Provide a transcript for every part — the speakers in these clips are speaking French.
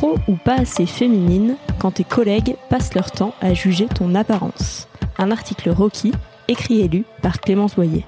trop ou pas assez féminine quand tes collègues passent leur temps à juger ton apparence. Un article Rocky, écrit et lu par Clémence Boyer.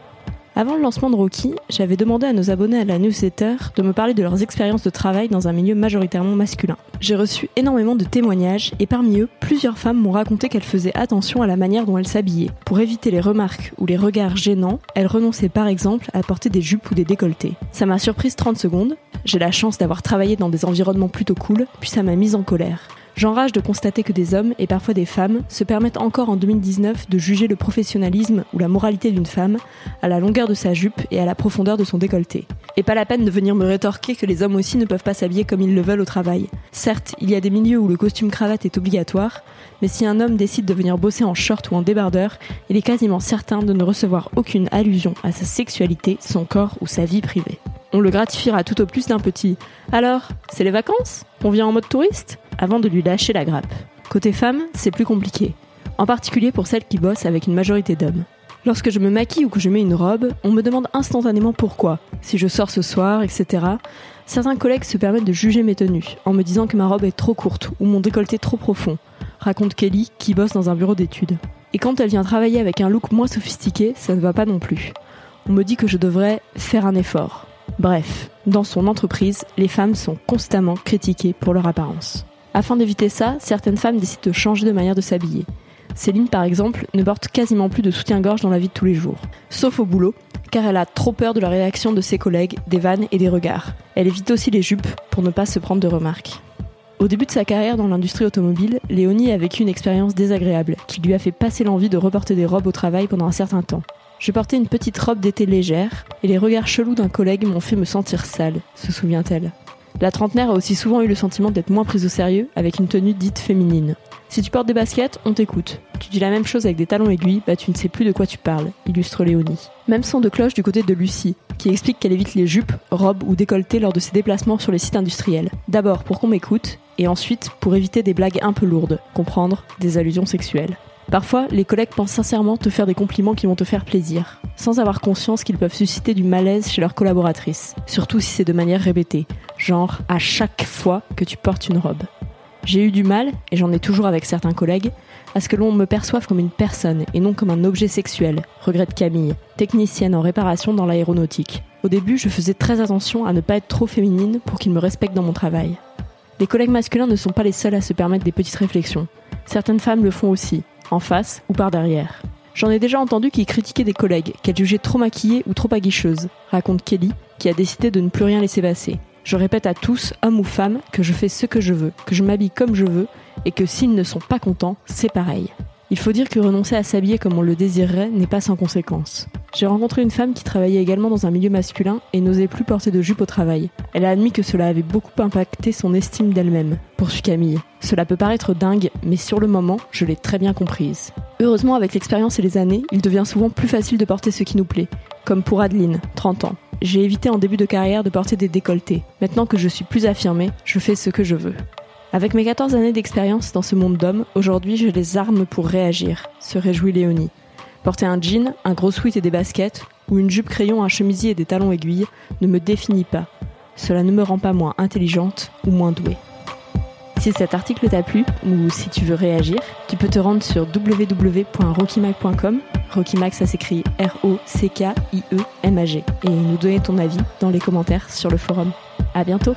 Avant le lancement de Rocky, j'avais demandé à nos abonnés à la newsletter de me parler de leurs expériences de travail dans un milieu majoritairement masculin. J'ai reçu énormément de témoignages et parmi eux, plusieurs femmes m'ont raconté qu'elles faisaient attention à la manière dont elles s'habillaient. Pour éviter les remarques ou les regards gênants, elles renonçaient par exemple à porter des jupes ou des décolletés. Ça m'a surprise 30 secondes, j'ai la chance d'avoir travaillé dans des environnements plutôt cool, puis ça m'a mise en colère. J'enrage de constater que des hommes, et parfois des femmes, se permettent encore en 2019 de juger le professionnalisme ou la moralité d'une femme à la longueur de sa jupe et à la profondeur de son décolleté. Et pas la peine de venir me rétorquer que les hommes aussi ne peuvent pas s'habiller comme ils le veulent au travail. Certes, il y a des milieux où le costume cravate est obligatoire, mais si un homme décide de venir bosser en short ou en débardeur, il est quasiment certain de ne recevoir aucune allusion à sa sexualité, son corps ou sa vie privée. On le gratifiera tout au plus d'un petit Alors, c'est les vacances? On vient en mode touriste? Avant de lui lâcher la grappe. Côté femme, c'est plus compliqué, en particulier pour celles qui bossent avec une majorité d'hommes. Lorsque je me maquille ou que je mets une robe, on me demande instantanément pourquoi, si je sors ce soir, etc. Certains collègues se permettent de juger mes tenues, en me disant que ma robe est trop courte ou mon décolleté trop profond, raconte Kelly, qui bosse dans un bureau d'études. Et quand elle vient travailler avec un look moins sophistiqué, ça ne va pas non plus. On me dit que je devrais faire un effort. Bref, dans son entreprise, les femmes sont constamment critiquées pour leur apparence. Afin d'éviter ça, certaines femmes décident de changer de manière de s'habiller. Céline, par exemple, ne porte quasiment plus de soutien-gorge dans la vie de tous les jours, sauf au boulot, car elle a trop peur de la réaction de ses collègues, des vannes et des regards. Elle évite aussi les jupes pour ne pas se prendre de remarques. Au début de sa carrière dans l'industrie automobile, Léonie a vécu une expérience désagréable qui lui a fait passer l'envie de reporter des robes au travail pendant un certain temps. Je portais une petite robe d'été légère et les regards chelous d'un collègue m'ont fait me sentir sale, se souvient-elle. La trentenaire a aussi souvent eu le sentiment d'être moins prise au sérieux avec une tenue dite féminine. Si tu portes des baskets, on t'écoute. Tu dis la même chose avec des talons aiguilles, bah tu ne sais plus de quoi tu parles, illustre Léonie. Même son de cloche du côté de Lucie, qui explique qu'elle évite les jupes, robes ou décolletés lors de ses déplacements sur les sites industriels. D'abord pour qu'on m'écoute, et ensuite pour éviter des blagues un peu lourdes, comprendre des allusions sexuelles. Parfois, les collègues pensent sincèrement te faire des compliments qui vont te faire plaisir, sans avoir conscience qu'ils peuvent susciter du malaise chez leurs collaboratrices, surtout si c'est de manière répétée, genre à chaque fois que tu portes une robe. J'ai eu du mal, et j'en ai toujours avec certains collègues, à ce que l'on me perçoive comme une personne et non comme un objet sexuel, regrette Camille, technicienne en réparation dans l'aéronautique. Au début, je faisais très attention à ne pas être trop féminine pour qu'ils me respectent dans mon travail. Les collègues masculins ne sont pas les seuls à se permettre des petites réflexions. Certaines femmes le font aussi, en face ou par derrière. J'en ai déjà entendu qui critiquaient des collègues, qu'elles jugeaient trop maquillées ou trop aguicheuses, raconte Kelly, qui a décidé de ne plus rien laisser passer. Je répète à tous, hommes ou femmes, que je fais ce que je veux, que je m'habille comme je veux, et que s'ils ne sont pas contents, c'est pareil. Il faut dire que renoncer à s'habiller comme on le désirerait n'est pas sans conséquence. J'ai rencontré une femme qui travaillait également dans un milieu masculin et n'osait plus porter de jupe au travail. Elle a admis que cela avait beaucoup impacté son estime d'elle-même, poursuit Camille. Cela peut paraître dingue, mais sur le moment, je l'ai très bien comprise. Heureusement, avec l'expérience et les années, il devient souvent plus facile de porter ce qui nous plaît. Comme pour Adeline, 30 ans. J'ai évité en début de carrière de porter des décolletés. Maintenant que je suis plus affirmée, je fais ce que je veux. Avec mes 14 années d'expérience dans ce monde d'hommes, aujourd'hui j'ai les armes pour réagir, se réjouit Léonie. Porter un jean, un gros sweat et des baskets, ou une jupe crayon, un chemisier et des talons aiguilles, ne me définit pas. Cela ne me rend pas moins intelligente ou moins douée. Si cet article t'a plu, ou si tu veux réagir, tu peux te rendre sur www.rockymac.com, Rockymac ça s'écrit R-O-C-K-I-E-M-A-G, et nous donner ton avis dans les commentaires sur le forum. À bientôt!